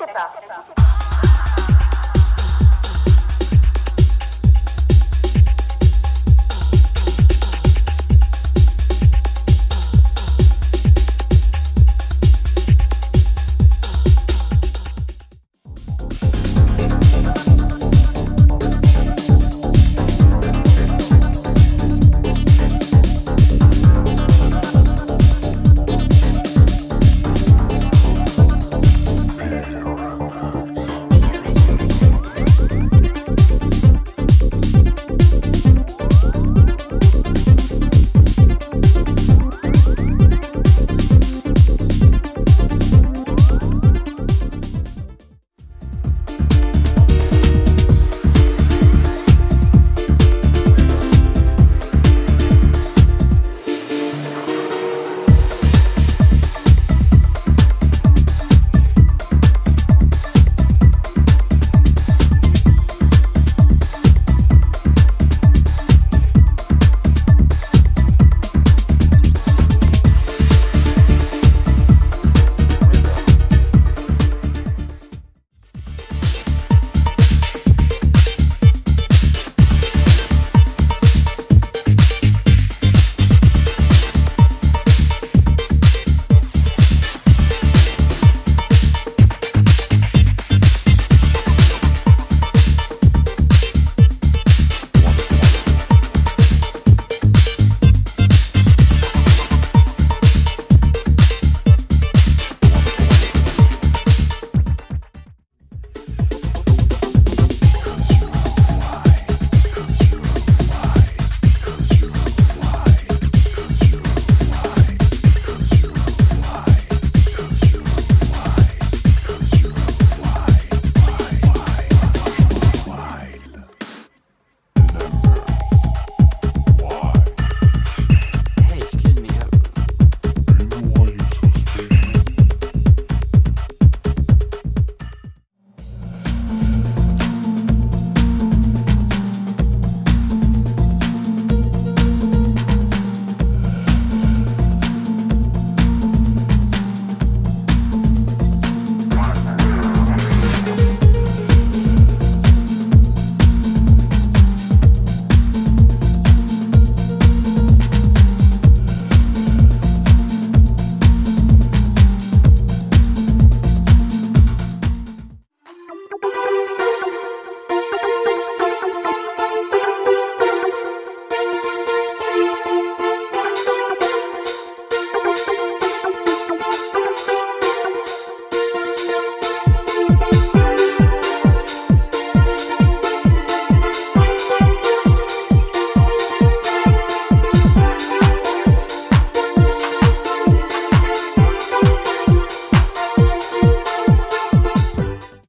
Vous avez